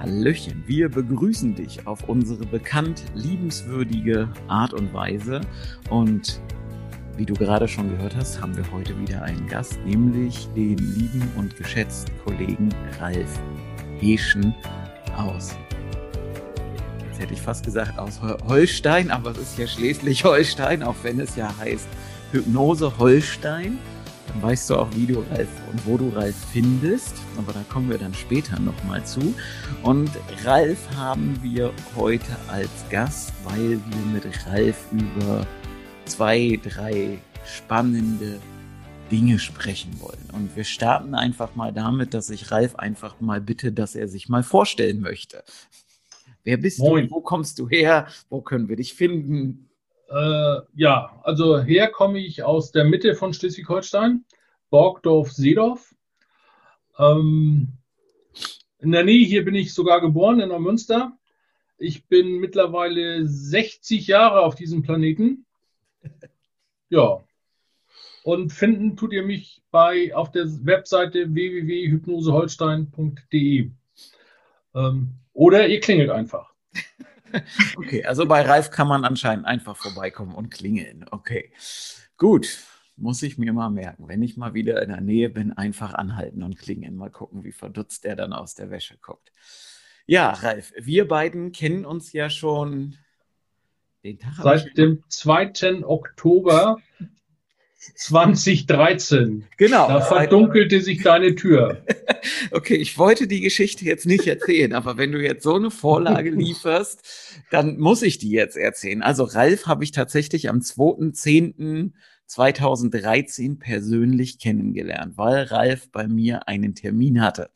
Hallöchen, wir begrüßen dich auf unsere bekannt liebenswürdige Art und Weise. Und wie du gerade schon gehört hast, haben wir heute wieder einen Gast, nämlich den lieben und geschätzten Kollegen Ralf Heschen aus. Jetzt hätte ich fast gesagt aus Holstein, aber es ist ja Schleswig-Holstein, auch wenn es ja heißt Hypnose Holstein dann weißt du auch, wie du Ralf und wo du Ralf findest. Aber da kommen wir dann später nochmal zu. Und Ralf haben wir heute als Gast, weil wir mit Ralf über zwei, drei spannende Dinge sprechen wollen. Und wir starten einfach mal damit, dass ich Ralf einfach mal bitte, dass er sich mal vorstellen möchte. Wer bist Moin. du? Wo kommst du her? Wo können wir dich finden? Äh, ja, also her komme ich aus der Mitte von Schleswig-Holstein, Borgdorf-Seedorf. Ähm, in der Nähe hier bin ich sogar geboren, in Neumünster. Ich bin mittlerweile 60 Jahre auf diesem Planeten. Ja. Und finden tut ihr mich bei auf der Webseite www.hypnoseholstein.de. Ähm, oder ihr klingelt einfach. Okay, also bei Ralf kann man anscheinend einfach vorbeikommen und klingeln. Okay, gut. Muss ich mir mal merken. Wenn ich mal wieder in der Nähe bin, einfach anhalten und klingeln. Mal gucken, wie verdutzt der dann aus der Wäsche guckt. Ja, Ralf, wir beiden kennen uns ja schon den Tag. Seit dem 2. Oktober 2013. Genau. Da verdunkelte sich deine Tür. Okay, ich wollte die Geschichte jetzt nicht erzählen, aber wenn du jetzt so eine Vorlage lieferst, dann muss ich die jetzt erzählen. Also Ralf habe ich tatsächlich am 2.10.2013 persönlich kennengelernt, weil Ralf bei mir einen Termin hatte.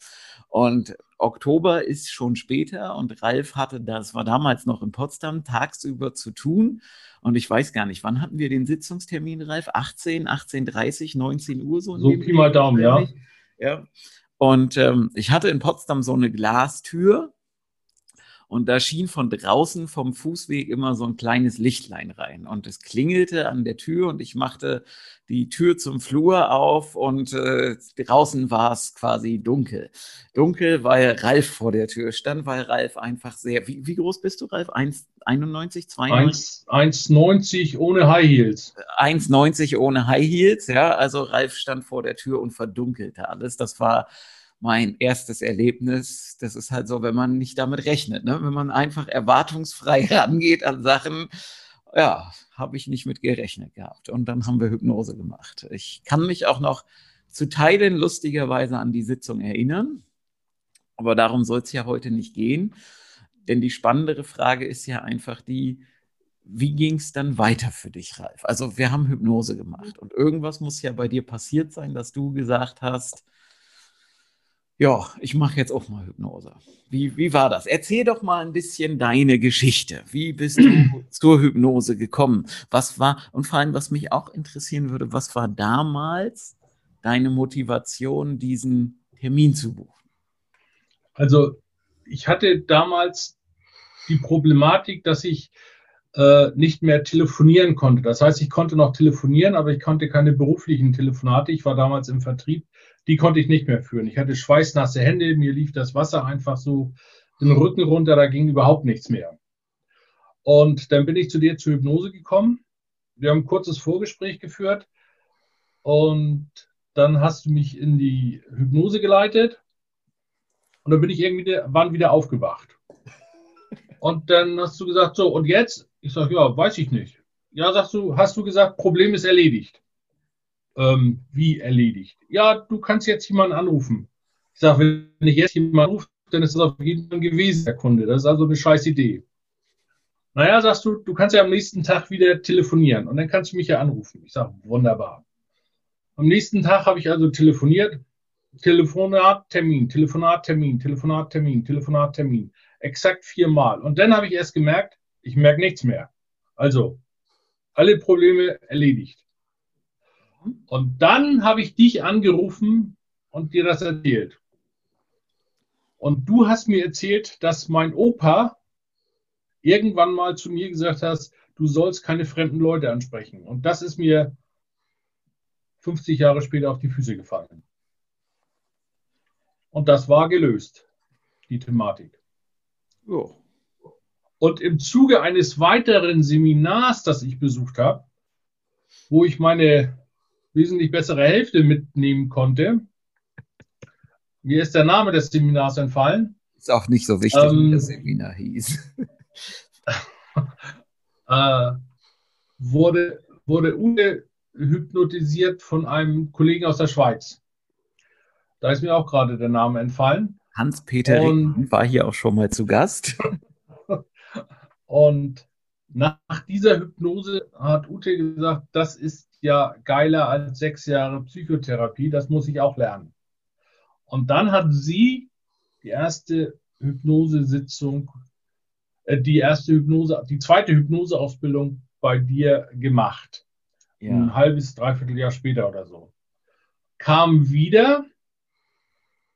Und Oktober ist schon später und Ralf hatte, das war damals noch in Potsdam, tagsüber zu tun. Und ich weiß gar nicht, wann hatten wir den Sitzungstermin, Ralf? 18, 18.30, 19 Uhr so? So Pi mal Daumen, ja. ja. Und ähm, ich hatte in Potsdam so eine Glastür und da schien von draußen vom Fußweg immer so ein kleines Lichtlein rein. Und es klingelte an der Tür und ich machte die Tür zum Flur auf und äh, draußen war es quasi dunkel. Dunkel, weil Ralf vor der Tür stand, weil Ralf einfach sehr. Wie, wie groß bist du, Ralf? 1,91, 92? 1,90 ohne High Heels. 1,90 ohne High Heels, ja. Also Ralf stand vor der Tür und verdunkelte alles. Das war mein erstes Erlebnis. Das ist halt so, wenn man nicht damit rechnet, ne? wenn man einfach erwartungsfrei rangeht an Sachen. Ja, habe ich nicht mit gerechnet gehabt. Und dann haben wir Hypnose gemacht. Ich kann mich auch noch zu Teilen lustigerweise an die Sitzung erinnern. Aber darum soll es ja heute nicht gehen. Denn die spannendere Frage ist ja einfach die, wie ging es dann weiter für dich, Ralf? Also wir haben Hypnose gemacht und irgendwas muss ja bei dir passiert sein, dass du gesagt hast, ja, ich mache jetzt auch mal Hypnose. Wie, wie war das? Erzähl doch mal ein bisschen deine Geschichte. Wie bist du zur Hypnose gekommen? Was war, und vor allem, was mich auch interessieren würde, was war damals deine Motivation, diesen Termin zu buchen? Also, ich hatte damals die Problematik, dass ich äh, nicht mehr telefonieren konnte. Das heißt, ich konnte noch telefonieren, aber ich konnte keine beruflichen Telefonate. Ich war damals im Vertrieb die konnte ich nicht mehr führen. Ich hatte schweißnasse Hände, mir lief das Wasser einfach so den Rücken runter, da ging überhaupt nichts mehr. Und dann bin ich zu dir zur Hypnose gekommen. Wir haben ein kurzes Vorgespräch geführt und dann hast du mich in die Hypnose geleitet und dann bin ich irgendwie wann wieder aufgewacht. Und dann hast du gesagt, so, und jetzt? Ich sage, ja, weiß ich nicht. Ja, sagst du, hast du gesagt, Problem ist erledigt ähm, wie erledigt. Ja, du kannst jetzt jemanden anrufen. Ich sage, wenn ich jetzt jemanden anrufe, dann ist das auf jeden Fall gewesen, der Kunde. Das ist also eine scheiß Idee. Naja, sagst du, du kannst ja am nächsten Tag wieder telefonieren und dann kannst du mich ja anrufen. Ich sage, wunderbar. Am nächsten Tag habe ich also telefoniert. Telefonat, Termin, Telefonat, Termin, Telefonat, Termin, Telefonat, Termin. Exakt viermal. Und dann habe ich erst gemerkt, ich merke nichts mehr. Also, alle Probleme erledigt. Und dann habe ich dich angerufen und dir das erzählt. Und du hast mir erzählt, dass mein Opa irgendwann mal zu mir gesagt hat, du sollst keine fremden Leute ansprechen. Und das ist mir 50 Jahre später auf die Füße gefallen. Und das war gelöst, die Thematik. Oh. Und im Zuge eines weiteren Seminars, das ich besucht habe, wo ich meine wesentlich bessere Hälfte mitnehmen konnte, mir ist der Name des Seminars entfallen. Ist auch nicht so wichtig, ähm, wie das Seminar hieß. äh, wurde, wurde Uwe hypnotisiert von einem Kollegen aus der Schweiz. Da ist mir auch gerade der Name entfallen. Hans-Peter war hier auch schon mal zu Gast. Und nach dieser Hypnose hat Ute gesagt, das ist ja geiler als sechs Jahre Psychotherapie, das muss ich auch lernen. Und dann hat sie die erste Hypnosesitzung, äh, die erste Hypnose, die zweite Hypnoseausbildung bei dir gemacht. Ja. Ein halbes, dreiviertel Jahr später oder so. Kam wieder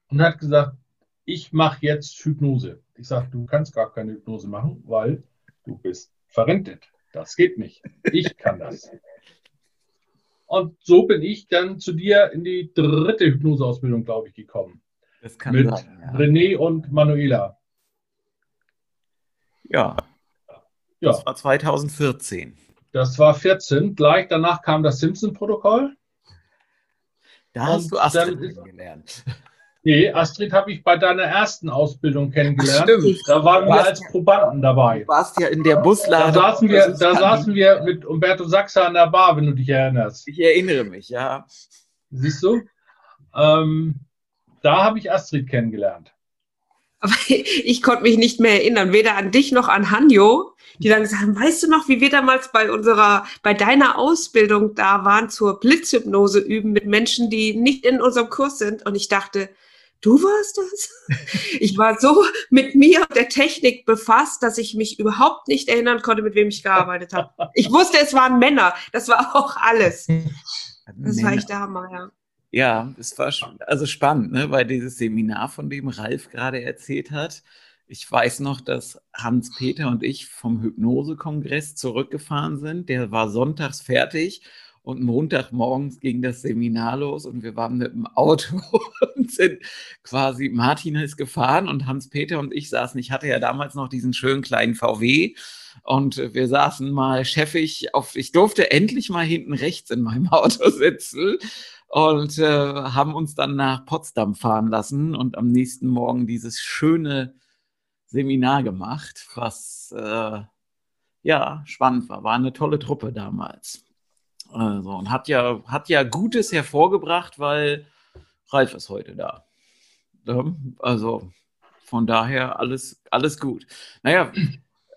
und hat gesagt, ich mache jetzt Hypnose. Ich sage, du kannst gar keine Hypnose machen, weil du bist verrentet. Das geht nicht. Ich kann das. Und so bin ich dann zu dir in die dritte Hypnoseausbildung, glaube ich, gekommen. Das kann Mit sein, ja. René und Manuela. Ja. ja. Das war 2014. Das war 14. Gleich danach kam das Simpson-Protokoll. Da hast du Astrid kennengelernt. Nee, Astrid habe ich bei deiner ersten Ausbildung kennengelernt. Ach, stimmt. Da waren wir als Probanden dabei. Du warst ja in der Buslade. Da saßen wir, da saßen wir mit Umberto Sachser an der Bar, wenn du dich erinnerst. Ich erinnere mich, ja. Siehst du? Ähm, da habe ich Astrid kennengelernt. Aber ich konnte mich nicht mehr erinnern, weder an dich noch an Hanjo, die dann gesagt haben, weißt du noch, wie wir damals bei unserer, bei deiner Ausbildung da waren zur Blitzhypnose üben mit Menschen, die nicht in unserem Kurs sind. Und ich dachte, du warst das? Ich war so mit mir und der Technik befasst, dass ich mich überhaupt nicht erinnern konnte, mit wem ich gearbeitet habe. Ich wusste, es waren Männer. Das war auch alles. Das Männer. war echt der Hammer, ja. Ja, es war also spannend, ne? weil dieses Seminar, von dem Ralf gerade erzählt hat, ich weiß noch, dass Hans-Peter und ich vom Hypnosekongress zurückgefahren sind. Der war sonntags fertig und Montagmorgens ging das Seminar los und wir waren mit dem Auto und sind quasi, Martin ist gefahren und Hans-Peter und ich saßen, ich hatte ja damals noch diesen schönen kleinen VW und wir saßen mal chefig auf, ich durfte endlich mal hinten rechts in meinem Auto sitzen und äh, haben uns dann nach Potsdam fahren lassen und am nächsten Morgen dieses schöne Seminar gemacht, was äh, ja spannend war. War eine tolle Truppe damals. Also, und hat ja, hat ja Gutes hervorgebracht, weil Ralf ist heute da. Also von daher alles, alles gut. Naja,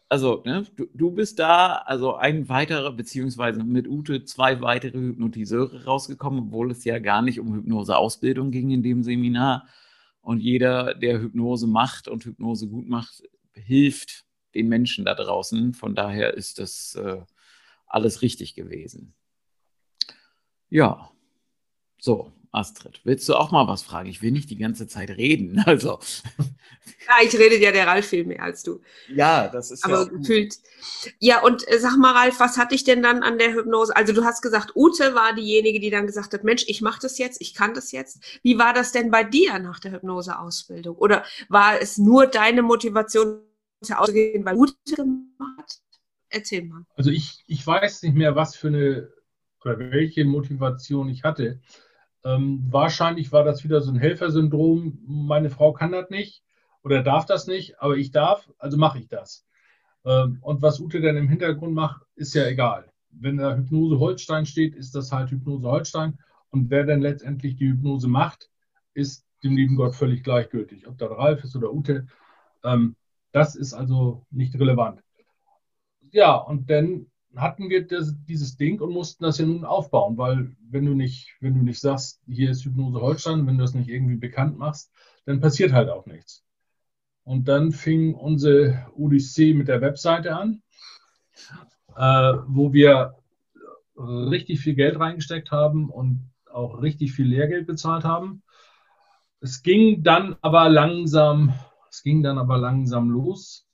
also ne, du, du bist da, also ein weiterer, beziehungsweise mit Ute zwei weitere Hypnotiseure rausgekommen, obwohl es ja gar nicht um Hypnoseausbildung ging in dem Seminar. Und jeder, der Hypnose macht und Hypnose gut macht, hilft den Menschen da draußen. Von daher ist das äh, alles richtig gewesen. Ja, so, Astrid, willst du auch mal was fragen? Ich will nicht die ganze Zeit reden. Also. Ja, ich rede ja der Ralf viel mehr als du. Ja, das ist Aber ja. gefühlt. Ja, und äh, sag mal, Ralf, was hatte ich denn dann an der Hypnose? Also, du hast gesagt, Ute war diejenige, die dann gesagt hat: Mensch, ich mache das jetzt, ich kann das jetzt. Wie war das denn bei dir nach der Hypnoseausbildung? Oder war es nur deine Motivation, auszugehen, weil Ute gemacht hat? Erzähl mal. Also, ich, ich weiß nicht mehr, was für eine oder welche Motivation ich hatte. Ähm, wahrscheinlich war das wieder so ein Helfersyndrom. Meine Frau kann das nicht oder darf das nicht, aber ich darf, also mache ich das. Ähm, und was Ute dann im Hintergrund macht, ist ja egal. Wenn da Hypnose Holstein steht, ist das halt Hypnose Holstein. Und wer dann letztendlich die Hypnose macht, ist dem lieben Gott völlig gleichgültig. Ob das Ralf ist oder Ute, ähm, das ist also nicht relevant. Ja, und dann hatten wir das, dieses Ding und mussten das ja nun aufbauen, weil wenn du nicht, wenn du nicht sagst, hier ist Hypnose Holstein, wenn du das nicht irgendwie bekannt machst, dann passiert halt auch nichts. Und dann fing unsere Odyssee mit der Webseite an. äh, wo wir richtig viel Geld reingesteckt haben und auch richtig viel Lehrgeld bezahlt haben. Es ging dann aber langsam, es ging dann aber langsam los,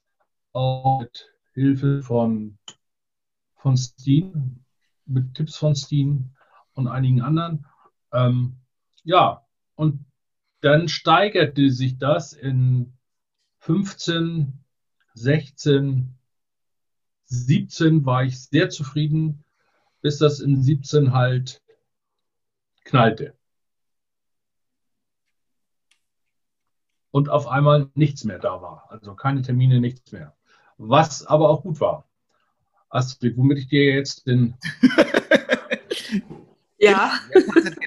auch mit Hilfe von, von Steen, mit Tipps von Steen und einigen anderen. Ähm, ja, und dann steigerte sich das in 15, 16, 17 war ich sehr zufrieden, bis das in 17 halt knallte. Und auf einmal nichts mehr da war. Also keine Termine, nichts mehr. Was aber auch gut war. Astrid, womit ich dir jetzt den, Ja.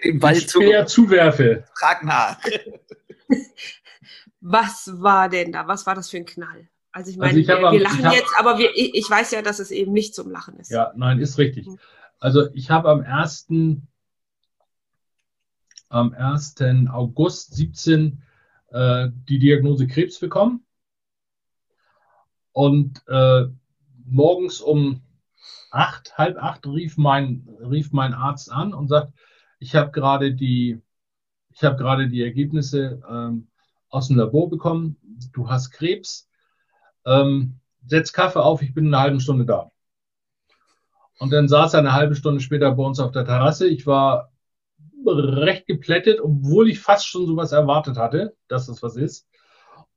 den Ball Speer zuwerfe. Frag nach. Was war denn da? Was war das für ein Knall? Also ich meine, Also ich wir, am- wir lachen hab- jetzt, aber wir, ich, ich weiß ja, dass es eben nicht zum Lachen ist. Ja, nein, ist richtig. Also ich habe am 1. am 1. August 17 äh, die Diagnose Krebs bekommen. Und äh, morgens um acht, halb acht rief mein, rief mein Arzt an und sagt, ich habe gerade die, ich habe gerade die Ergebnisse ähm, aus dem Labor bekommen. Du hast Krebs. Ähm, setz Kaffee auf, ich bin in einer halben Stunde da. Und dann saß er eine halbe Stunde später bei uns auf der Terrasse. Ich war recht geplättet, obwohl ich fast schon sowas erwartet hatte, dass das was ist.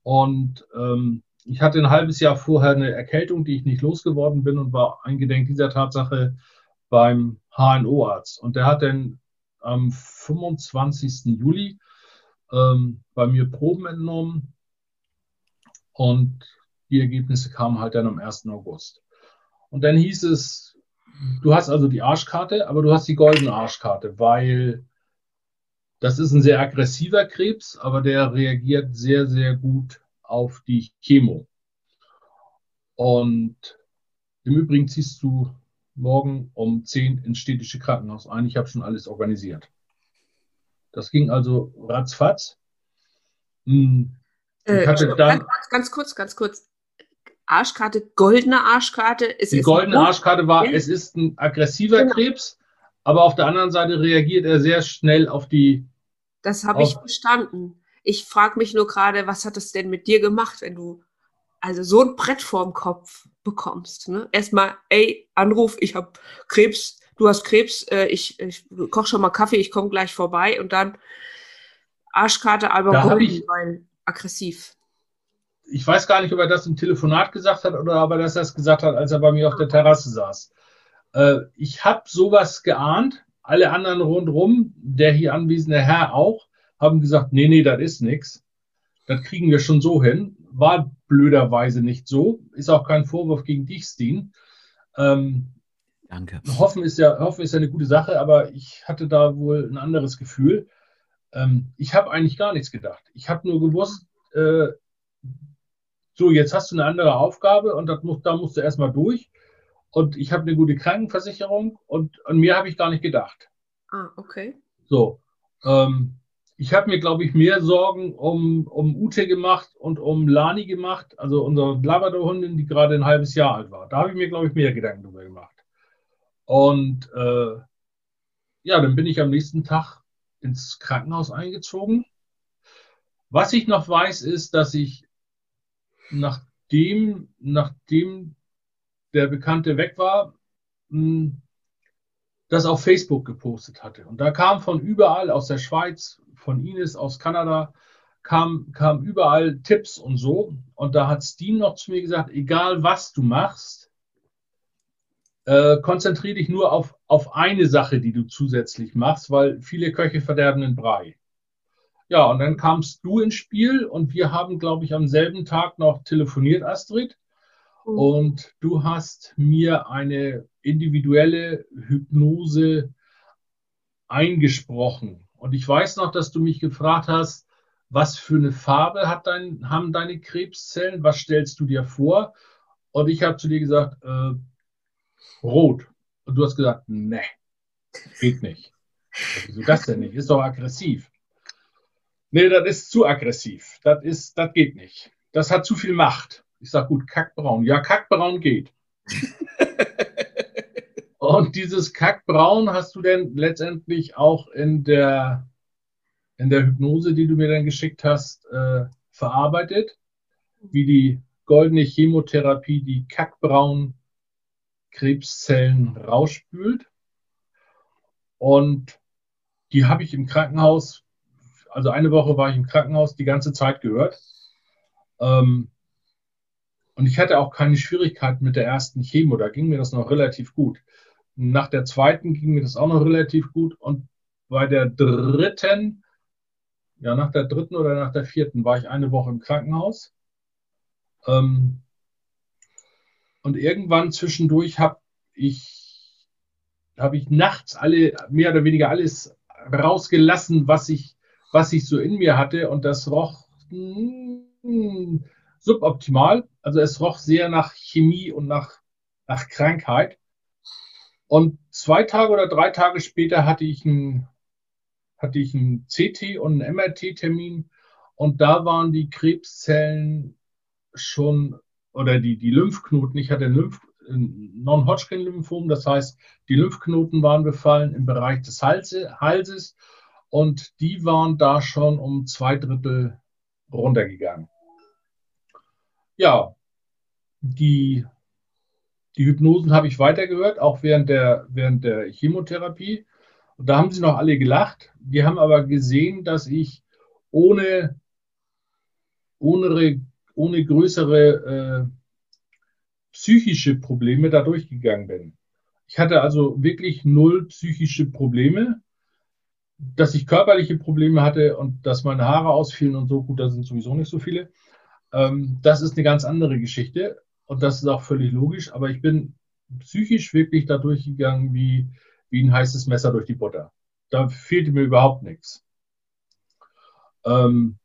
Und ähm, ich hatte ein halbes Jahr vorher eine Erkältung, die ich nicht losgeworden bin und war eingedenk dieser Tatsache beim HNO-Arzt. Und der hat dann am 25. Juli ähm, bei mir Proben entnommen und die Ergebnisse kamen halt dann am 1. August. Und dann hieß es, du hast also die Arschkarte, aber du hast die goldene Arschkarte, weil das ist ein sehr aggressiver Krebs, aber der reagiert sehr, sehr gut auf die Chemo. Und im Übrigen ziehst du morgen um 10 ins städtische Krankenhaus ein. Ich habe schon alles organisiert. Das ging also ratzfatz. Hm, Äh, dann- ganz, ganz kurz, ganz kurz. Arschkarte, goldene Arschkarte. Es Die goldene. Arschkarte war, es ist ein aggressiver Genau. Krebs, aber auf der anderen Seite reagiert er sehr schnell auf die. Das habe ich verstanden. Ich frage mich nur gerade, was hat es denn mit dir gemacht, wenn du also so ein Brett vorm Kopf bekommst? Ne? Erstmal, ey, Anruf, ich habe Krebs, du hast Krebs, äh, ich, ich koche schon mal Kaffee, ich komme gleich vorbei und dann Arschkarte, aber golden, ich- weil aggressiv. Ich weiß gar nicht, ob er das im Telefonat gesagt hat oder ob er das erst gesagt hat, als er bei mir auf der Terrasse saß. Äh, ich habe sowas geahnt. Alle anderen rundherum, der hier anwesende Herr auch, haben gesagt, nee, nee, das ist nichts. Das kriegen wir schon so hin. War blöderweise nicht so. Ist auch kein Vorwurf gegen dich, Steen. Ähm, Danke. Hoffen ist ja, hoffen ist ja eine gute Sache, aber ich hatte da wohl ein anderes Gefühl. Ähm, ich habe eigentlich gar nichts gedacht. Ich habe nur gewusst, äh, so, jetzt hast du eine andere Aufgabe und das muss, da musst du erstmal durch. Und ich habe eine gute Krankenversicherung und an mir habe ich gar nicht gedacht. Ah, okay. So, ähm, ich habe mir, glaube ich, mehr Sorgen um, um Ute gemacht und um Lani gemacht, also unsere Labrador-Hundin, die gerade ein halbes Jahr alt war. Da habe ich mir, glaube ich, mehr Gedanken drüber gemacht. Und äh, ja, dann bin ich am nächsten Tag ins Krankenhaus eingezogen. Was ich noch weiß, ist, dass ich nachdem, nachdem der Bekannte weg war, mh, das auf Facebook gepostet hatte. Und da kam von überall aus der Schweiz, von Ines aus Kanada, kam, kam überall Tipps und so. Und da hat Steen noch zu mir gesagt, egal was du machst, äh, konzentriere dich nur auf, auf eine Sache, die du zusätzlich machst, weil viele Köche verderben den Brei. Ja, und dann kamst du ins Spiel und wir haben, glaube ich, am selben Tag noch telefoniert, Astrid. Und du hast mir eine individuelle Hypnose eingesprochen. Und ich weiß noch, dass du mich gefragt hast, was für eine Farbe hat dein, haben deine Krebszellen? Was stellst du dir vor? Und ich habe zu dir gesagt, äh, rot. Und du hast gesagt, ne, geht nicht. Ich, Wieso das denn nicht? Ist doch aggressiv. Nee, das ist zu aggressiv. Das ist, das geht nicht. Das hat zu viel Macht. Ich sage, gut, kackbraun. Ja, kackbraun geht. Und dieses Kackbraun hast du denn letztendlich auch in der, in der Hypnose, die du mir dann geschickt hast, äh, verarbeitet, wie die goldene Chemotherapie die kackbraunen Krebszellen rausspült. Und die habe ich im Krankenhaus, also eine Woche war ich im Krankenhaus, die ganze Zeit gehört. Ähm, und ich hatte auch keine Schwierigkeiten mit der ersten Chemo, da ging mir das noch relativ gut. Nach der zweiten ging mir das auch noch relativ gut. Und bei der dritten, ja, nach der dritten oder nach der vierten war ich eine Woche im Krankenhaus. Ähm, und irgendwann zwischendurch habe ich, habe ich nachts alle, mehr oder weniger alles rausgelassen, was ich, was ich so in mir hatte. Und das roch mh, hm, suboptimal. Also es roch sehr nach Chemie und nach, nach Krankheit. Und zwei Tage oder drei Tage später hatte ich einen, hatte ich einen CT und einen MRT-Termin und da waren die Krebszellen schon, oder die, die Lymphknoten, ich hatte Lymph, Non-Hodgkin-Lymphom, das heißt, die Lymphknoten waren befallen im Bereich des Halse, Halses und die waren da schon um zwei Drittel runtergegangen. Ja, die die Hypnosen habe ich weitergehört, auch während der, während der Chemotherapie. Und da haben sie noch alle gelacht. Die haben aber gesehen, dass ich ohne, ohne, ohne größere äh, psychische Probleme da durchgegangen bin. Ich hatte also wirklich null psychische Probleme. Dass ich körperliche Probleme hatte und dass meine Haare ausfielen und so, gut, da sind sowieso nicht so viele. Ähm, das ist eine ganz andere Geschichte. Und das ist auch völlig logisch, aber ich bin psychisch wirklich da durchgegangen wie, wie ein heißes Messer durch die Butter. Da fehlte mir überhaupt nichts. Ähm,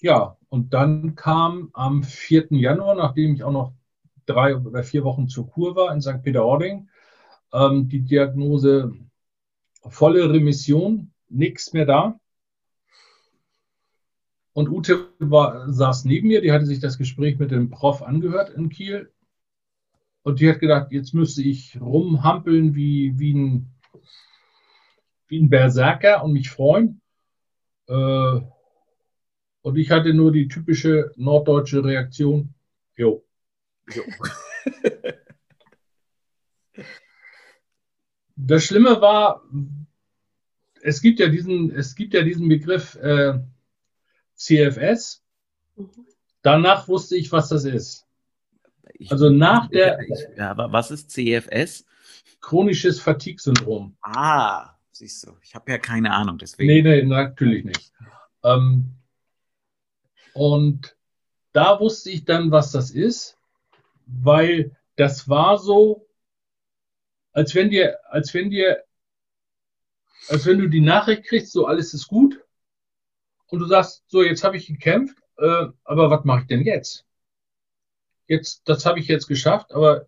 ja, und dann kam am 4. Januar, nachdem ich auch noch drei oder vier Wochen zur Kur war in St. Peter-Ording, ähm, die Diagnose volle Remission, nichts mehr da. Und Ute war, saß neben mir, die hatte sich das Gespräch mit dem Prof angehört in Kiel. Und die hat gedacht, jetzt müsste ich rumhampeln wie, wie, ein, wie ein Berserker und mich freuen. Äh, und ich hatte nur die typische norddeutsche Reaktion. Jo. jo. das Schlimme war, es gibt ja diesen, es gibt ja diesen Begriff, äh, CFS. Mhm. Danach wusste ich, was das ist. Ich, also nach der. Ich, ja, aber was ist CFS? Chronisches Fatigue-Syndrom. Ah, siehst du, ich habe ja keine Ahnung, deswegen. Nee, nee, natürlich nicht. Ähm, und da wusste ich dann, was das ist, weil das war so, als wenn dir, als wenn dir, als wenn du die Nachricht kriegst, so alles ist gut und du sagst, so, jetzt habe ich gekämpft, äh, aber was mache ich denn jetzt? Jetzt, das habe ich jetzt geschafft, aber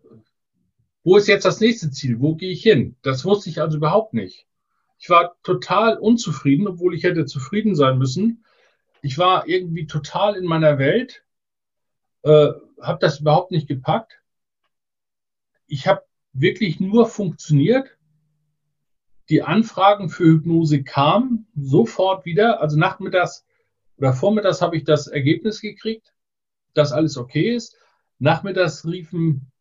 wo ist jetzt das nächste Ziel? Wo gehe ich hin? Das wusste ich also überhaupt nicht. Ich war total unzufrieden, obwohl ich hätte zufrieden sein müssen. Ich war irgendwie total in meiner Welt, äh, habe das überhaupt nicht gepackt. Ich habe wirklich nur funktioniert die Anfragen für Hypnose kamen sofort wieder. Also nachmittags oder vormittags habe ich das Ergebnis gekriegt, dass alles okay ist. Nachmittags riefen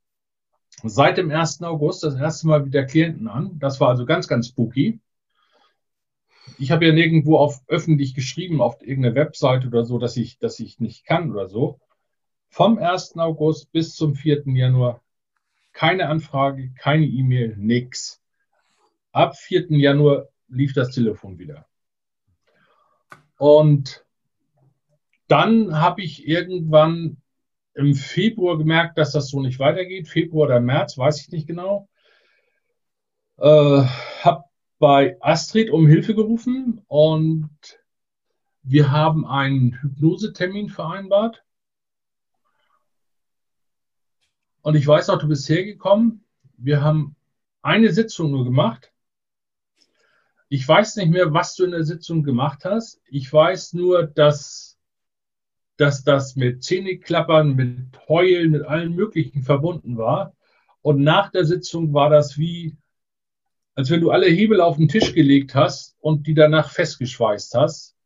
seit dem 1. August das erste Mal wieder Klienten an. Das war also ganz, ganz spooky. Ich habe ja nirgendwo auf öffentlich geschrieben, auf irgendeiner Webseite oder so, dass ich, dass ich nicht kann oder so. Vom 1. August bis zum 4. Januar keine Anfrage, keine E-Mail, nichts. Ab 4. Januar lief das Telefon wieder. Und dann habe ich irgendwann im Februar gemerkt, dass das so nicht weitergeht. Februar oder März, weiß ich nicht genau. Äh, habe bei Astrid um Hilfe gerufen und wir haben einen Hypnosetermin vereinbart. Und ich weiß auch, du bist hergekommen. Wir haben eine Sitzung nur gemacht. Ich weiß nicht mehr, was du in der Sitzung gemacht hast. Ich weiß nur, dass, dass das mit Zähneklappern, mit Heulen, mit allem Möglichen verbunden war. Und nach der Sitzung war das wie, als wenn du alle Hebel auf den Tisch gelegt hast und die danach festgeschweißt hast,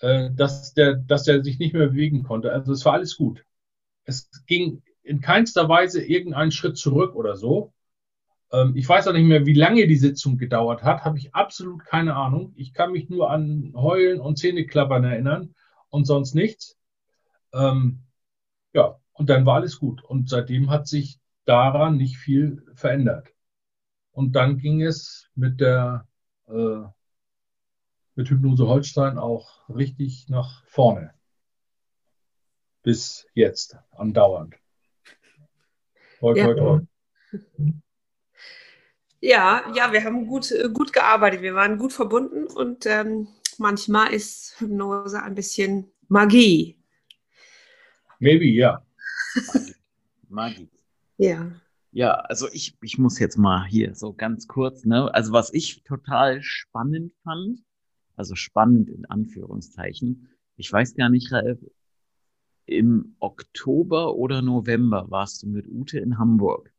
äh, dass, der, dass der sich nicht mehr bewegen konnte. Also es war alles gut. Es ging in keinster Weise irgendeinen Schritt zurück oder so. Ähm, ich weiß auch nicht mehr, wie lange die Sitzung gedauert hat, habe ich absolut keine Ahnung. Ich kann mich nur an Heulen und Zähneklappern erinnern und sonst nichts. Ähm, ja, und dann war alles gut. Und seitdem hat sich daran nicht viel verändert. Und dann ging es mit der äh, mit Hypnose Holstein auch richtig nach vorne. Bis jetzt, andauernd. Heute, ja. heute, heute. Ja, ja, wir haben gut, äh, gut gearbeitet, wir waren gut verbunden und ähm, manchmal ist Hypnose ein bisschen Magie. Maybe, ja. Magie. Magie. Ja. Ja, also ich, ich muss jetzt mal hier so ganz kurz, ne? Also was ich total spannend fand, also spannend in Anführungszeichen, ich weiß gar nicht, Ralf, im Oktober oder November warst du mit Ute in Hamburg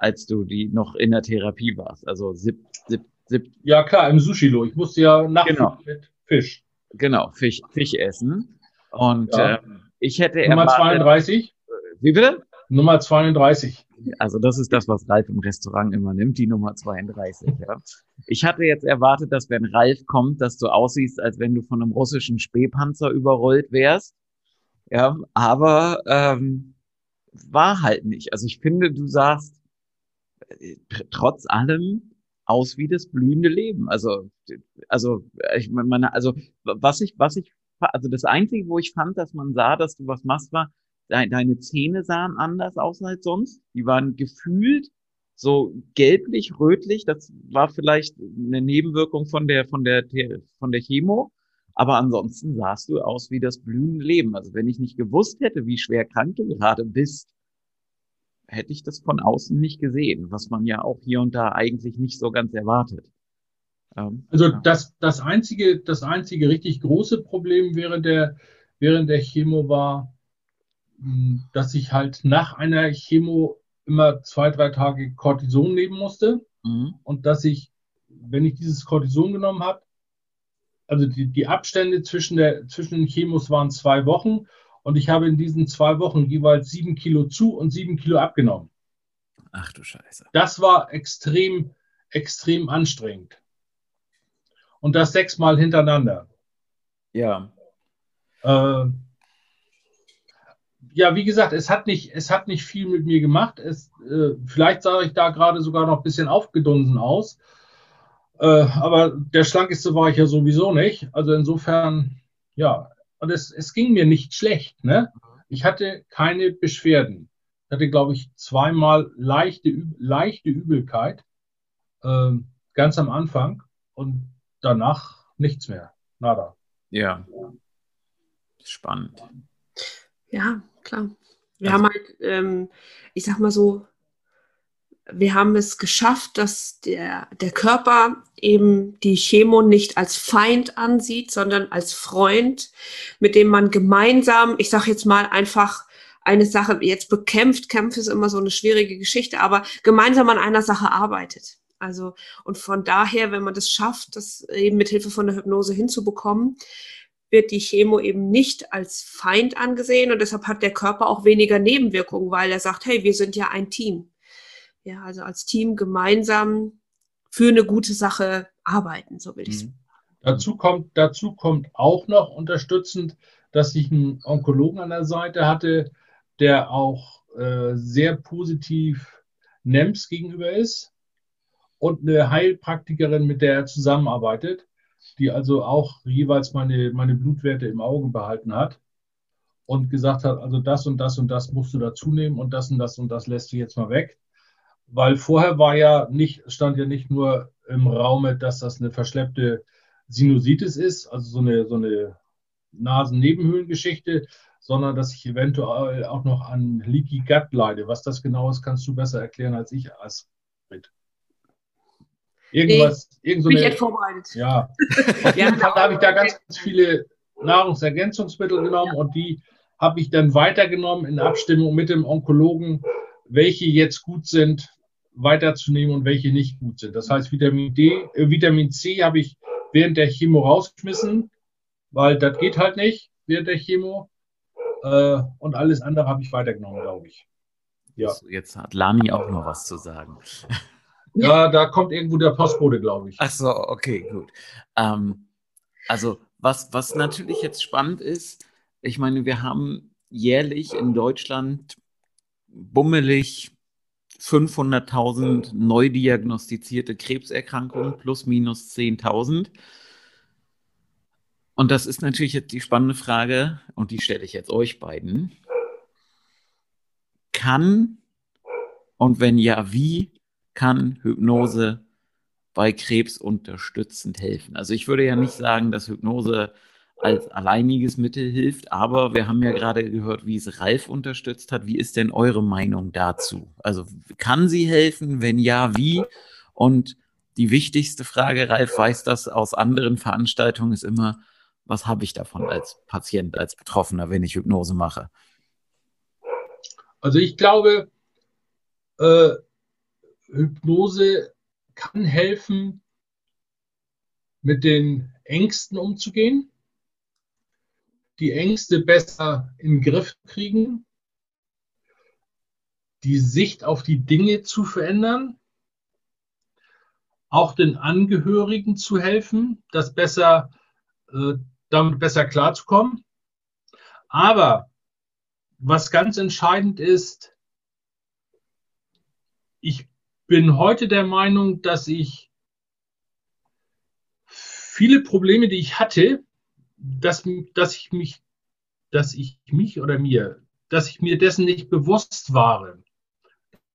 als du die noch in der Therapie warst. Also sieb, sieb, sieb. Ja, klar, im Sushilo. Ich musste ja nachts genau. mit Fisch. Genau, Fisch, Fisch essen. Und Ja. äh, ich hätte Nummer erwartet- 32? Wie bitte? Nummer 32. Also das ist das, was Ralf im Restaurant immer nimmt, die Nummer 32. Ja. Ich hatte jetzt erwartet, dass wenn Ralf kommt, dass du aussiehst, als wenn du von einem russischen Spähpanzer überrollt wärst. Ja, aber ähm, war halt nicht. Also ich finde, du sahst trotz allem aus wie das blühende Leben. Also, also ich meine, also was ich, was ich, also das Einzige, wo ich fand, dass man sah, dass du was machst, war, de deine Zähne sahen anders aus als sonst. Die waren gefühlt so gelblich, rötlich. Das war vielleicht eine Nebenwirkung von der, von der, von der Chemo. Aber ansonsten sahst du aus wie das blühende Leben. Also wenn ich nicht gewusst hätte, wie schwer krank du gerade bist, hätte ich das von außen nicht gesehen, was man ja auch hier und da eigentlich nicht so ganz erwartet. Ähm, Also ja. das, das einzige, das einzige richtig große Problem während der, während der Chemo war, mh, dass ich halt nach einer Chemo immer zwei, drei Tage Cortison nehmen musste Mhm. und dass ich, wenn ich dieses Cortison genommen habe, also die, die Abstände zwischen, der, zwischen den Chemos waren zwei Wochen und ich habe in diesen zwei Wochen jeweils sieben Kilo zu und sieben Kilo abgenommen. Ach du Scheiße. Das war extrem, extrem anstrengend. Und das sechsmal hintereinander. Ja. Äh, ja, wie gesagt, es hat nicht, es hat nicht viel mit mir gemacht. Es, äh, vielleicht sah ich da gerade sogar noch ein bisschen aufgedunsen aus. Äh, aber der schlankeste war ich ja sowieso nicht. Also insofern, ja. Und es, es ging mir nicht schlecht. Ne? Ich hatte keine Beschwerden. Ich hatte, glaube ich, zweimal leichte, leichte Übelkeit. ähm, ganz am Anfang. Und danach nichts mehr. Nada. Ja. Spannend. Ja, klar. Wir Also- haben halt, ähm, ich sag mal so, wir haben es geschafft, dass der, der Körper eben die Chemo nicht als Feind ansieht, sondern als Freund, mit dem man gemeinsam, ich sag jetzt mal einfach eine Sache jetzt bekämpft. Kämpfe ist immer so eine schwierige Geschichte, aber gemeinsam an einer Sache arbeitet. Also, und von daher, wenn man das schafft, das eben mit Hilfe von der Hypnose hinzubekommen, wird die Chemo eben nicht als Feind angesehen und deshalb hat der Körper auch weniger Nebenwirkungen, weil er sagt, hey, wir sind ja ein Team. Ja, also als Team gemeinsam für eine gute Sache arbeiten, so will ich es. Mhm. Dazu kommt, dazu kommt auch noch unterstützend, dass ich einen Onkologen an der Seite hatte, der auch äh, sehr positiv NEMS gegenüber ist und eine Heilpraktikerin, mit der er zusammenarbeitet, die also auch jeweils meine, meine Blutwerte im Auge behalten hat und gesagt hat, also das und das und das musst du dazu nehmen und das und das und das lässt du jetzt mal weg. Weil vorher war ja nicht, stand ja nicht nur im Raume, dass das eine verschleppte Sinusitis ist, also so eine, so eine Nasennebenhöhlengeschichte, sondern dass ich eventuell auch noch an Leaky Gut leide. Was das genau ist, kannst du besser erklären als ich, Astrid. Irgendwas, irgend so eine, jetzt vorbereitet. ja. Auf jeden Fall habe ich da ganz, ganz viele Nahrungsergänzungsmittel genommen und die habe ich dann weitergenommen in Abstimmung mit dem Onkologen, welche jetzt gut sind, weiterzunehmen und welche nicht gut sind. Das heißt, Vitamin D, äh, Vitamin C habe ich während der Chemo rausgeschmissen, weil das geht halt nicht während der Chemo. Äh, und alles andere habe ich weitergenommen, glaube ich. Ja. Jetzt hat Lani auch noch was zu sagen. Ja, da kommt irgendwo der Postbote, glaube ich. Ach so, okay, gut. Ähm, also, was, was natürlich jetzt spannend ist, ich meine, wir haben jährlich in Deutschland bummelig 500.000 neu diagnostizierte Krebserkrankungen plus minus 10.000. Und das ist natürlich jetzt die spannende Frage, und die stelle ich jetzt euch beiden. Kann und wenn ja, wie kann Hypnose bei Krebs unterstützend helfen? Also ich würde ja nicht sagen, dass Hypnose als alleiniges Mittel hilft. Aber wir haben ja gerade gehört, wie es Ralf unterstützt hat. Wie ist denn eure Meinung dazu? Also kann sie helfen? Wenn ja, wie? Und die wichtigste Frage, Ralf weiß das aus anderen Veranstaltungen, ist immer, was habe ich davon als Patient, als Betroffener, wenn ich Hypnose mache? Also ich glaube, äh, Hypnose kann helfen, mit den Ängsten umzugehen die Ängste besser in den Griff kriegen, die Sicht auf die Dinge zu verändern, auch den Angehörigen zu helfen, das besser, äh, damit besser klarzukommen. Aber was ganz entscheidend ist, ich bin heute der Meinung, dass ich viele Probleme, die ich hatte, dass, dass ich mich, dass ich mich oder mir, dass ich mir dessen nicht bewusst war,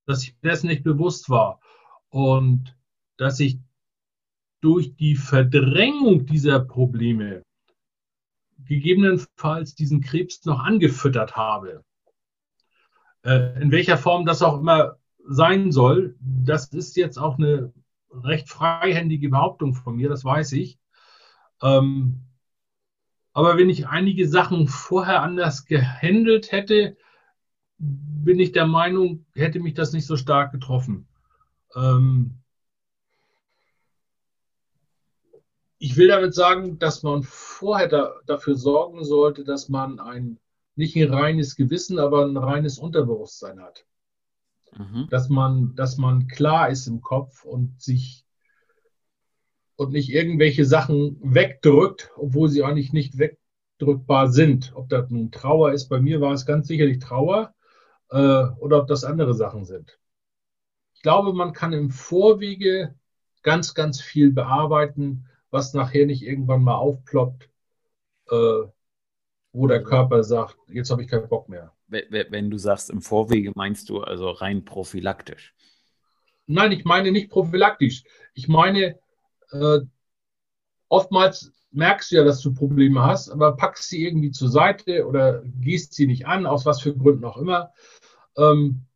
dass ich dessen nicht bewusst war und dass ich durch die Verdrängung dieser Probleme gegebenenfalls diesen Krebs noch angefüttert habe. Äh, in welcher Form das auch immer sein soll, das ist jetzt auch eine recht freihändige Behauptung von mir, das weiß ich. Ähm, aber wenn ich einige Sachen vorher anders gehandelt hätte, bin ich der Meinung, hätte mich das nicht so stark getroffen. Ähm ich will damit sagen, dass man vorher da, dafür sorgen sollte, dass man ein nicht ein reines Gewissen, aber ein reines Unterbewusstsein hat. Mhm. Dass man, dass man klar ist im Kopf und sich und nicht irgendwelche Sachen wegdrückt, obwohl sie eigentlich nicht wegdrückbar sind. Ob das nun Trauer ist, bei mir war es ganz sicherlich Trauer, äh, oder ob das andere Sachen sind. Ich glaube, man kann im Vorwege ganz, ganz viel bearbeiten, was nachher nicht irgendwann mal aufploppt, äh, wo der Körper sagt, jetzt habe ich keinen Bock mehr. Wenn du sagst im Vorwege, meinst du also rein prophylaktisch? Nein, ich meine nicht prophylaktisch. Ich meine, äh, oftmals merkst du ja, dass du Probleme hast, aber packst sie irgendwie zur Seite oder gehst sie nicht an, aus was für Gründen auch immer. Ähm,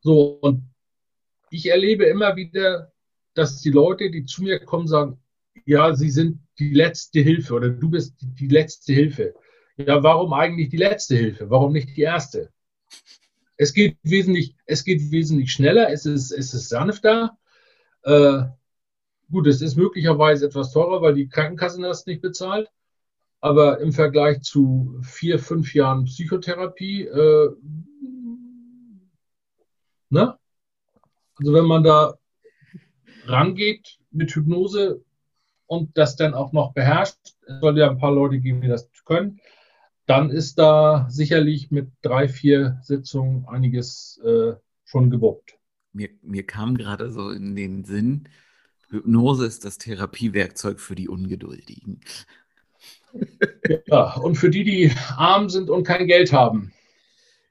so, und ich erlebe immer wieder, dass die Leute, die zu mir kommen, sagen, ja, sie sind die letzte Hilfe oder du bist die letzte Hilfe. Ja, warum eigentlich die letzte Hilfe? Warum nicht die erste? Es geht wesentlich, es geht wesentlich schneller, es ist, es ist sanfter. Äh, Gut, es ist möglicherweise etwas teurer, weil die Krankenkasse das nicht bezahlt. Aber im Vergleich zu vier, fünf Jahren Psychotherapie, äh, ne? Also wenn man da rangeht mit Hypnose und das dann auch noch beherrscht, es soll ja ein paar Leute geben, die das können, dann ist da sicherlich mit drei, vier Sitzungen einiges äh, schon gewuppt. Mir, mir kam gerade so in den Sinn, Hypnose ist das Therapiewerkzeug für die Ungeduldigen. Ja, und für die, die arm sind und kein Geld haben.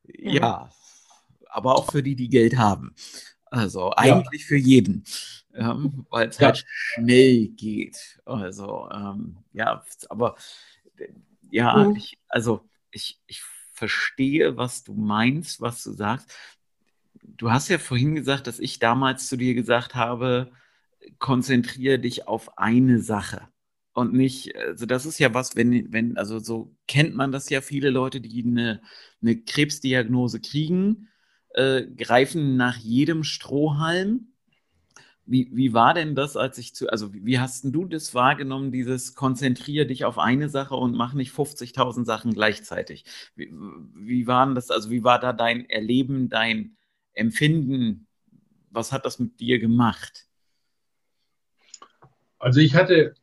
Ja, aber auch für die, die Geld haben. Also eigentlich ja. für jeden, ähm, weil es ja. halt schnell geht. Also ähm, ja, aber ja, mhm. ich, also ich, ich verstehe, was du meinst, was du sagst. Du hast ja vorhin gesagt, dass ich damals zu dir gesagt habe, konzentriere dich auf eine Sache und nicht, also das ist ja was, wenn, wenn, also so kennt man das ja viele Leute, die eine, eine Krebsdiagnose kriegen, äh, greifen nach jedem Strohhalm. Wie, wie war denn das, als ich zu, also wie hast du das wahrgenommen, dieses konzentriere dich auf eine Sache und mach nicht 50.000 Sachen gleichzeitig? Wie, wie waren das, also wie war da dein Erleben, dein Empfinden? Was hat das mit dir gemacht? Also ich hatte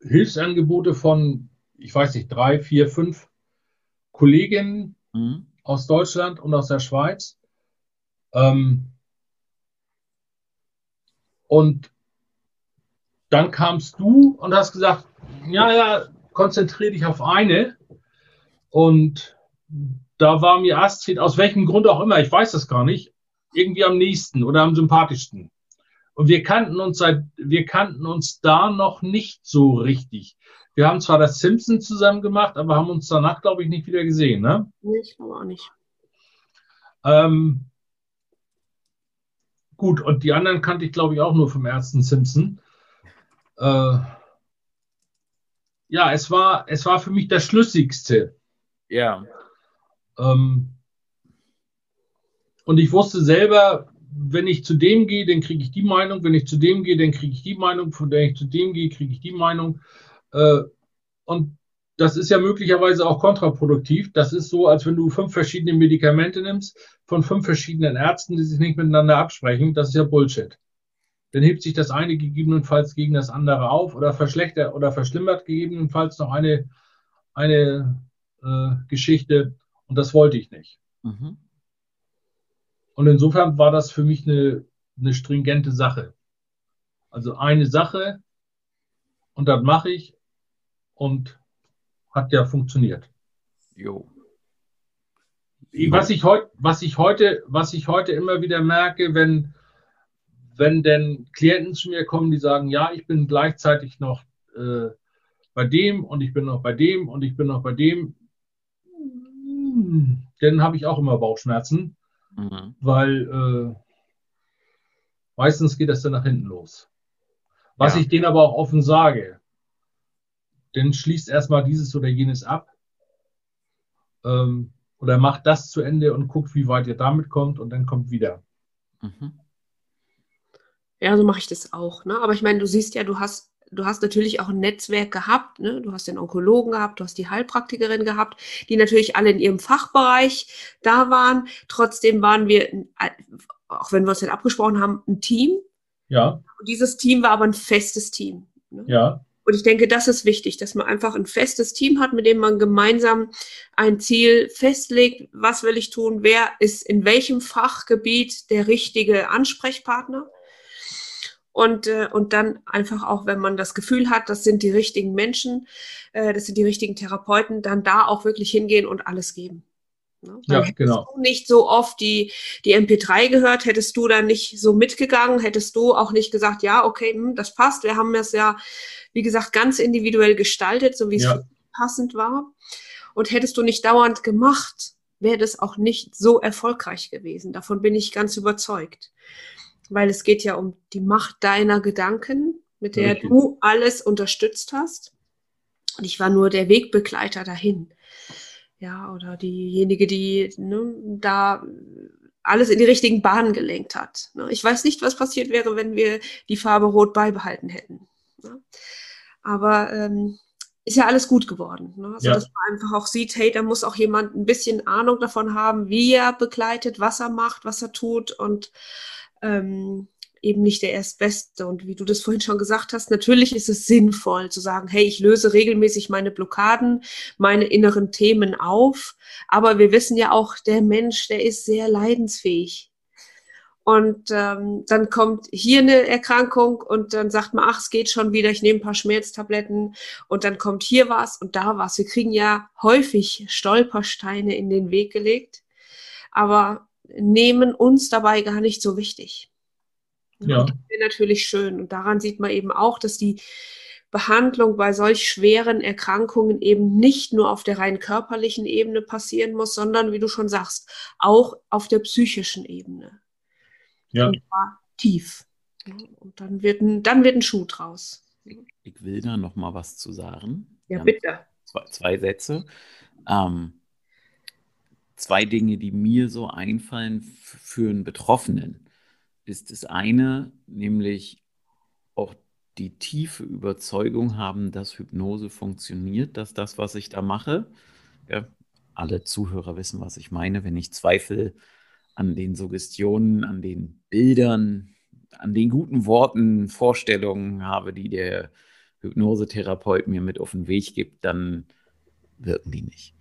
Hilfsangebote von, ich weiß nicht, drei, vier, fünf Kolleginnen mhm. aus Deutschland und aus der Schweiz. Ähm, und dann kamst du und hast gesagt, ja, ja, konzentriere dich auf eine. Und da war mir Astrid, aus welchem Grund auch immer, ich weiß das gar nicht, irgendwie am nächsten oder am sympathischsten. Und wir kannten uns seit, wir kannten uns da noch nicht so richtig. Wir haben zwar das Simpson zusammen gemacht, aber haben uns danach, glaube ich, nicht wieder gesehen, ne? Nee, ich glaube auch nicht. Ähm, Gut, und die anderen kannte ich, glaube ich, auch nur vom ersten Simpson. Äh, ja, es war, es war für mich das Schlüssigste. Ja. Ähm, und ich wusste selber, wenn ich zu dem gehe, dann kriege ich die Meinung, wenn ich zu dem gehe, dann kriege ich die Meinung, von der ich zu dem gehe, kriege ich die Meinung. Äh, und das ist ja möglicherweise auch kontraproduktiv. Das ist so, als wenn du fünf verschiedene Medikamente nimmst von fünf verschiedenen Ärzten, die sich nicht miteinander absprechen. Das ist ja Bullshit. Dann hebt sich das eine gegebenenfalls gegen das andere auf oder verschlechtert oder verschlimmert gegebenenfalls noch eine, eine äh, Geschichte. Und das wollte ich nicht. Mhm. Und insofern war das für mich eine, eine stringente Sache. Also eine Sache und das mache ich und hat ja funktioniert. Jo. Was ich, heut, was, ich heute, was ich heute immer wieder merke, wenn, wenn denn Klienten zu mir kommen, die sagen, ja, ich bin gleichzeitig noch äh, bei dem und ich bin noch bei dem und ich bin noch bei dem, dann habe ich auch immer Bauchschmerzen, mhm. weil äh, meistens geht das dann nach hinten los. Was ja. ich denen aber auch offen sage, dann schließt erstmal dieses oder jenes ab. Ähm, oder macht das zu Ende und guckt, wie weit ihr damit kommt und dann kommt wieder. Mhm. Ja, so mache ich das auch. Ne? Aber ich meine, du siehst ja, du hast, du hast natürlich auch ein Netzwerk gehabt. Ne? Du hast den Onkologen gehabt, du hast die Heilpraktikerin gehabt, die natürlich alle in ihrem Fachbereich da waren. Trotzdem waren wir, auch wenn wir uns nicht abgesprochen haben, ein Team. Ja. Und dieses Team war aber ein festes Team. Ne? Ja. Und ich denke, das ist wichtig, dass man einfach ein festes Team hat, mit dem man gemeinsam ein Ziel festlegt. Was will ich tun? Wer ist in welchem Fachgebiet der richtige Ansprechpartner? Und, äh, und dann einfach auch, wenn man das Gefühl hat, das sind die richtigen Menschen, äh, das sind die richtigen Therapeuten, dann da auch wirklich hingehen und alles geben. Ne? Ja, hättest genau. du nicht so oft die, die MP3 gehört, hättest du dann nicht so mitgegangen, hättest du auch nicht gesagt, ja, okay, hm, das passt. Wir haben das ja, wie gesagt, ganz individuell gestaltet, so wie es ja. passend war. Und hättest du nicht dauernd gemacht, wäre das auch nicht so erfolgreich gewesen. Davon bin ich ganz überzeugt. Weil es geht ja um die Macht deiner Gedanken, mit der Richtig. du alles unterstützt hast. Und ich war nur der Wegbegleiter dahin ja, oder diejenige, die ne, da alles in die richtigen Bahnen gelenkt hat. Ne? Ich weiß nicht, was passiert wäre, wenn wir die Farbe Rot beibehalten hätten. Ne? Aber ähm, ist ja alles gut geworden. Ne? Also, ja. dass man einfach auch sieht, hey, da muss auch jemand ein bisschen Ahnung davon haben, wie er begleitet, was er macht, was er tut und ähm, eben nicht der Erstbeste. Und wie du das vorhin schon gesagt hast, natürlich ist es sinnvoll zu sagen, hey, ich löse regelmäßig meine Blockaden, meine inneren Themen auf. Aber wir wissen ja auch, der Mensch, der ist sehr leidensfähig. Und ähm, dann kommt hier eine Erkrankung und dann sagt man, ach, es geht schon wieder, ich nehme ein paar Schmerztabletten und dann kommt hier was und da was. Wir kriegen ja häufig Stolpersteine in den Weg gelegt, aber nehmen uns dabei gar nicht so wichtig. Ja. Das wäre natürlich schön. Und daran sieht man eben auch, dass die Behandlung bei solch schweren Erkrankungen eben nicht nur auf der rein körperlichen Ebene passieren muss, sondern, wie du schon sagst, auch auf der psychischen Ebene. Ja. Und zwar tief. Und dann wird ein, dann wird ein Schuh draus. Ich, ich will da noch mal was zu sagen. Ja, bitte. Zwei, zwei Sätze. Ähm, zwei Dinge, die mir so einfallen für einen Betroffenen. Ist das eine, nämlich auch die tiefe Überzeugung haben, dass Hypnose funktioniert, dass das, was ich da mache, ja, alle Zuhörer wissen, was ich meine, wenn ich Zweifel an den Suggestionen, an den Bildern, an den guten Worten, Vorstellungen habe, die der Hypnosetherapeut mir mit auf den Weg gibt, dann wirken die nicht.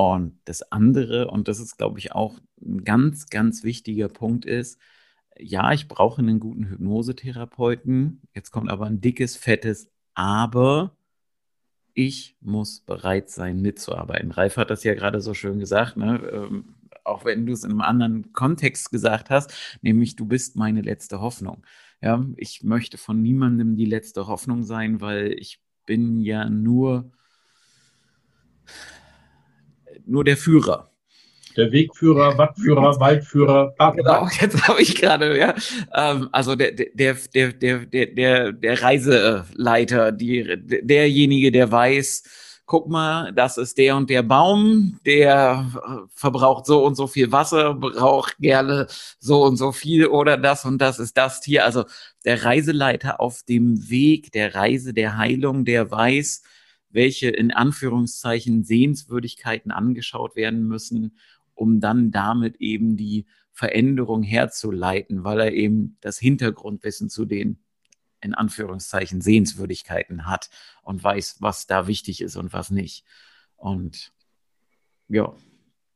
Und das andere, und das ist, glaube ich, auch ein ganz, ganz wichtiger Punkt ist, ja, ich brauche einen guten Hypnosetherapeuten. Jetzt kommt aber ein dickes, fettes Aber. Ich muss bereit sein, mitzuarbeiten. Ralf hat das ja gerade so schön gesagt, ne? ähm, auch wenn du es in einem anderen Kontext gesagt hast, nämlich du bist meine letzte Hoffnung. Ja, ich möchte von niemandem die letzte Hoffnung sein, weil ich bin ja nur nur der Führer. Der Wegführer, Wattführer, Waldführer. Bab, genau, jetzt habe ich gerade, ja. Ähm, also der, der, der, der, der, der, der Reiseleiter, die, derjenige, der weiß, guck mal, das ist der und der Baum, der äh, verbraucht so und so viel Wasser, braucht gerne so und so viel oder das und das ist das Tier. Also der Reiseleiter auf dem Weg der Reise der Heilung, der weiß, welche in Anführungszeichen Sehenswürdigkeiten angeschaut werden müssen um dann damit eben die Veränderung herzuleiten, weil er eben das Hintergrundwissen zu den in Anführungszeichen Sehenswürdigkeiten hat und weiß, was da wichtig ist und was nicht. Und ja,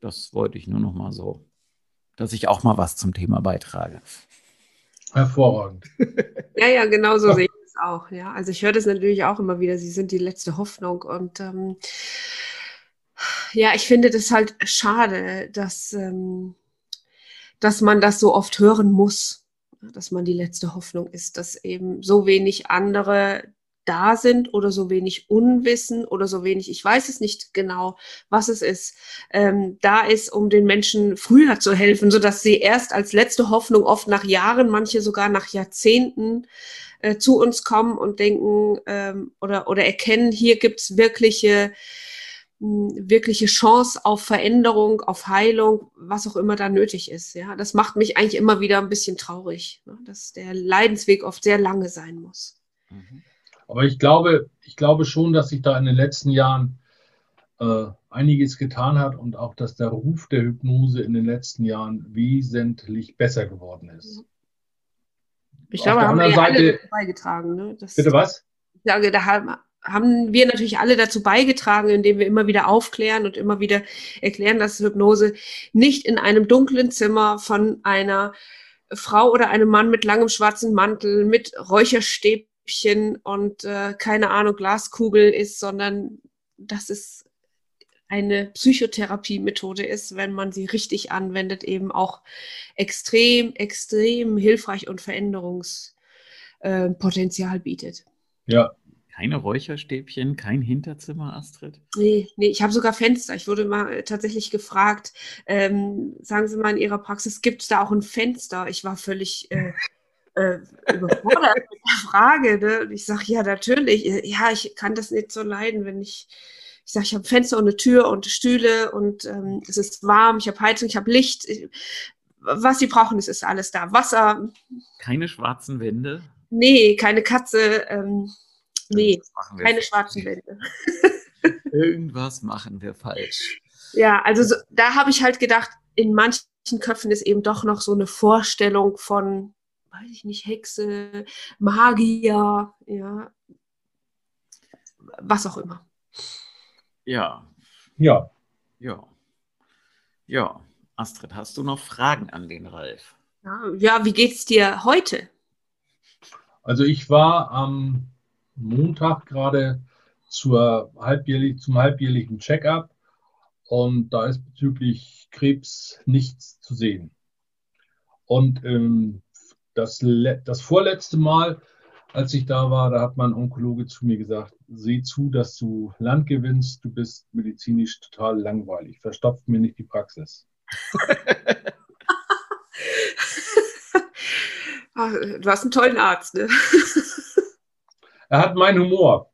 das wollte ich nur noch mal so, dass ich auch mal was zum Thema beitrage. Hervorragend. ja, ja, genau so sehe ich es auch. Ja, also ich höre das natürlich auch immer wieder. Sie sind die letzte Hoffnung und ähm, ja, ich finde das halt schade, dass, ähm, dass man das so oft hören muss, dass man die letzte Hoffnung ist, dass eben so wenig andere da sind oder so wenig Unwissen oder so wenig, ich weiß es nicht genau, was es ist, ähm, da ist, um den Menschen früher zu helfen, so dass sie erst als letzte Hoffnung oft nach Jahren, manche sogar nach Jahrzehnten äh, zu uns kommen und denken ähm, oder, oder erkennen, hier gibt's wirkliche wirkliche Chance auf Veränderung, auf Heilung, was auch immer da nötig ist. Ja, das macht mich eigentlich immer wieder ein bisschen traurig, ne? dass der Leidensweg oft sehr lange sein muss. Mhm. Aber ich glaube, ich glaube schon, dass sich da in den letzten Jahren äh, einiges getan hat und auch, dass der Ruf der Hypnose in den letzten Jahren wesentlich besser geworden ist. Ich glaube, haben wir Seite, alle beigetragen. Ne? Das, bitte was? Ich sage, da haben, haben wir natürlich alle dazu beigetragen, indem wir immer wieder aufklären und immer wieder erklären, dass Hypnose nicht in einem dunklen Zimmer von einer Frau oder einem Mann mit langem schwarzen Mantel, mit Räucherstäbchen und äh, keine Ahnung, Glaskugel ist, sondern dass es eine Psychotherapie-Methode ist, wenn man sie richtig anwendet, eben auch extrem, extrem hilfreich und Veränderungspotenzial äh, bietet. Ja, keine Räucherstäbchen, kein Hinterzimmer, Astrid? Nee, nee, ich habe sogar Fenster. Ich wurde mal äh, tatsächlich gefragt, ähm, sagen Sie mal in Ihrer Praxis, gibt es da auch ein Fenster? Ich war völlig äh, äh, überfordert mit der Frage. Ne? Ich sage, ja, natürlich. Ja, ich kann das nicht so leiden, wenn ich, ich sage, ich habe Fenster und eine Tür und Stühle und ähm, es ist warm, ich habe Heizung, ich habe Licht. Ich, was Sie brauchen, es ist alles da. Wasser. Keine schwarzen Wände? Nee, keine Katze. Ähm, Nee, keine schwarzen Wände. Irgendwas machen wir falsch. Ja, also so, da habe ich halt gedacht, in manchen Köpfen ist eben doch noch so eine Vorstellung von, weiß ich nicht, Hexe, Magier, ja, was auch immer. Ja. Ja. Ja. Ja. Astrid, hast du noch Fragen an den Ralf? Ja, ja wie geht's dir heute? Also ich war am Montag gerade zur halbjährlich, zum halbjährlichen Check-up und da ist bezüglich Krebs nichts zu sehen. Und ähm, das, das vorletzte Mal, als ich da war, da hat mein Onkologe zu mir gesagt, sieh zu, dass du Land gewinnst, du bist medizinisch total langweilig, verstopft mir nicht die Praxis. du hast einen tollen Arzt, ne? Er hat meinen Humor.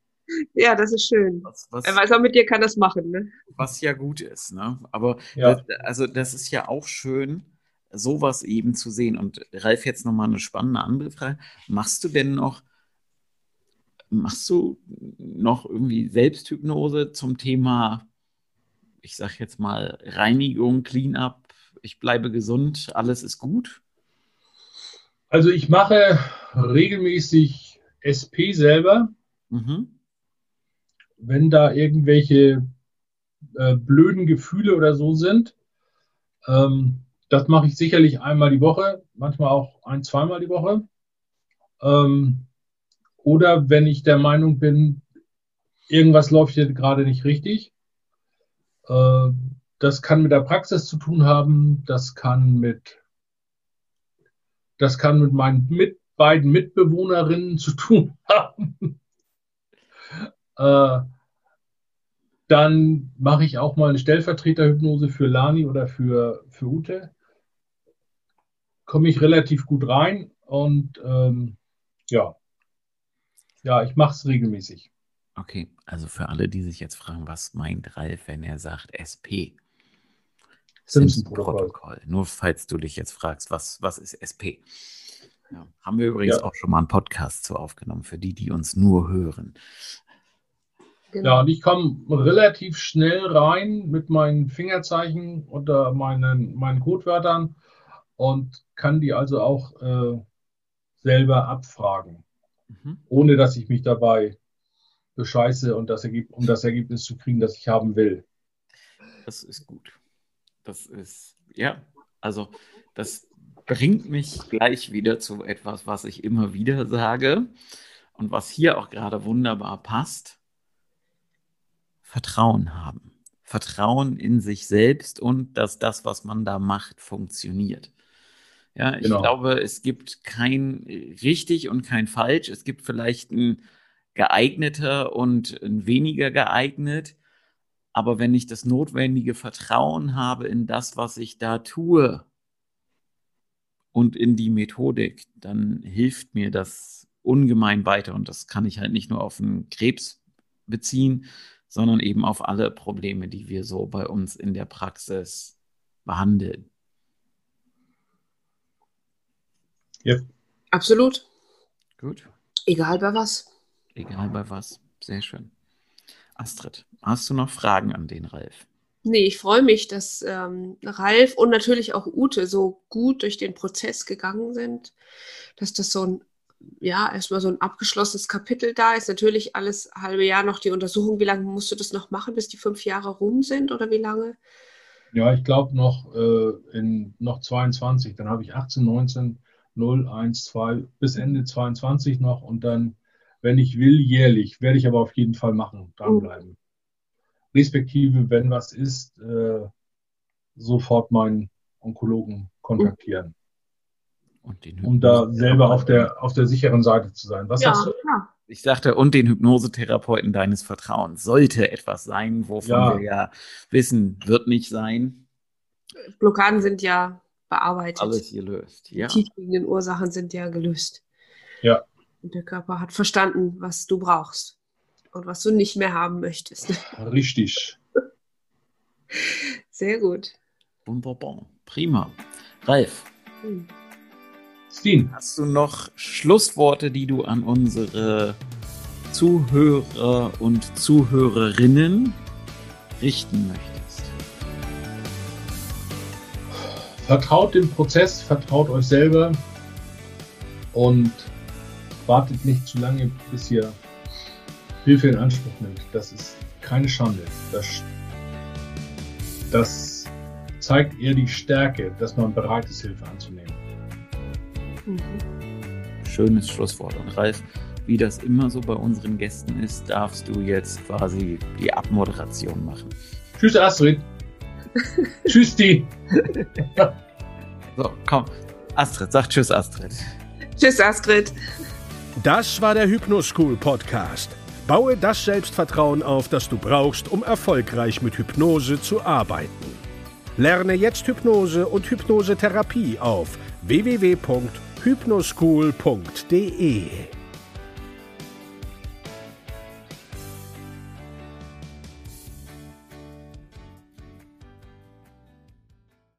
Ja, das ist schön. Was, was, Er weiß auch, mit dir kann das machen, ne? was ja gut ist, ne? Aber Ja. das, also das ist ja auch schön, sowas eben zu sehen. Und Ralf, jetzt nochmal eine spannende andere Frage. Machst du denn noch, machst du noch irgendwie Selbsthypnose zum Thema, ich sag jetzt mal, Reinigung, Cleanup, ich bleibe gesund, alles ist gut? Also ich mache regelmäßig SP selber, Mhm. wenn da irgendwelche äh, blöden Gefühle oder so sind. Ähm, das mache ich sicherlich einmal die Woche, manchmal auch ein, zweimal die Woche. Ähm, oder wenn ich der Meinung bin, irgendwas läuft hier gerade nicht richtig. Äh, das kann mit der Praxis zu tun haben, das kann mit, das kann mit meinen mit, beiden Mitbewohnerinnen zu tun haben. äh, dann mache ich auch mal eine Stellvertreterhypnose für Lani oder für, für Ute. Komme ich relativ gut rein und ähm, ja, ja, ich mache es regelmäßig. Okay, also für alle, die sich jetzt fragen, was meint Ralf, wenn er sagt SP? Simpson-Protokoll. Nur falls du dich jetzt fragst, was, was ist SP? Ja, haben wir übrigens Ja. auch schon mal einen Podcast zu aufgenommen, für die, die uns nur hören. Genau. Ja, und ich komme relativ schnell rein mit meinen Fingerzeichen oder meinen, meinen Codewörtern und kann die also auch äh, selber abfragen, Mhm. ohne dass ich mich dabei bescheiße und das Ergebnis, um das Ergebnis zu kriegen, das ich haben will. Das ist gut. Das ist, ja, also das bringt mich gleich wieder zu etwas, was ich immer wieder sage und was hier auch gerade wunderbar passt. Vertrauen haben. Vertrauen in sich selbst und dass das, was man da macht, funktioniert. Ja, ich Genau. glaube, es gibt kein richtig und kein falsch. Es gibt vielleicht ein geeigneter und ein weniger geeignet. Aber wenn ich das notwendige Vertrauen habe in das, was ich da tue und in die Methodik, dann hilft mir das ungemein weiter. Und das kann ich halt nicht nur auf den Krebs beziehen, sondern eben auf alle Probleme, die wir so bei uns in der Praxis behandeln. Absolut. Gut, Egal bei was. egal bei was. Sehr schön. Astrid, hast du noch Fragen an den Ralf? Nee, ich freue mich, dass ähm, Ralf und natürlich auch Ute so gut durch den Prozess gegangen sind, dass das so ein, ja, erstmal so ein abgeschlossenes Kapitel da ist. Natürlich alles halbe Jahr noch die Untersuchung. Wie lange musst du das noch machen, bis die fünf Jahre rum sind oder wie lange? Ja, ich glaube noch äh, in noch 22, dann habe ich 18, 19, 0, 1, 2 bis Ende 22 noch und dann, wenn ich will, jährlich, werde ich aber auf jeden Fall machen, dranbleiben. Respektive, wenn was ist, äh, sofort meinen Onkologen kontaktieren, Und den um da selber auf der, auf der sicheren Seite zu sein. Was ja, sagst du? klar. Ich sagte, und den Hypnosetherapeuten deines Vertrauens. Sollte etwas sein, wovon Ja. wir ja wissen, wird nicht sein. Blockaden sind ja bearbeitet. Alles gelöst. Ja. Die tiefliegenden Ursachen sind ja gelöst. Ja. Und der Körper hat verstanden, was du brauchst und was du nicht mehr haben möchtest. Richtig. Sehr gut. Wunderbar. Prima. Ralf, Hm. Steen, hast du noch Schlussworte, die du an unsere Zuhörer und Zuhörerinnen richten möchtest? Vertraut dem Prozess, vertraut euch selber und wartet nicht zu lange, bis ihr Hilfe in Anspruch nimmt. Das ist keine Schande. Das, das zeigt eher die Stärke, dass man bereit ist, Hilfe anzunehmen. Mhm. Schönes Schlusswort. Und Ralf, wie das immer so bei unseren Gästen ist, darfst du jetzt quasi die Abmoderation machen. Tschüss, Astrid. Tschüss, die. So, komm. Astrid, sag Tschüss, Astrid. Tschüss, Astrid. Das war der Hypnoschool Podcast. Baue das Selbstvertrauen auf, das du brauchst, um erfolgreich mit Hypnose zu arbeiten. Lerne jetzt Hypnose und Hypnosetherapie auf www.hypnoschool.de.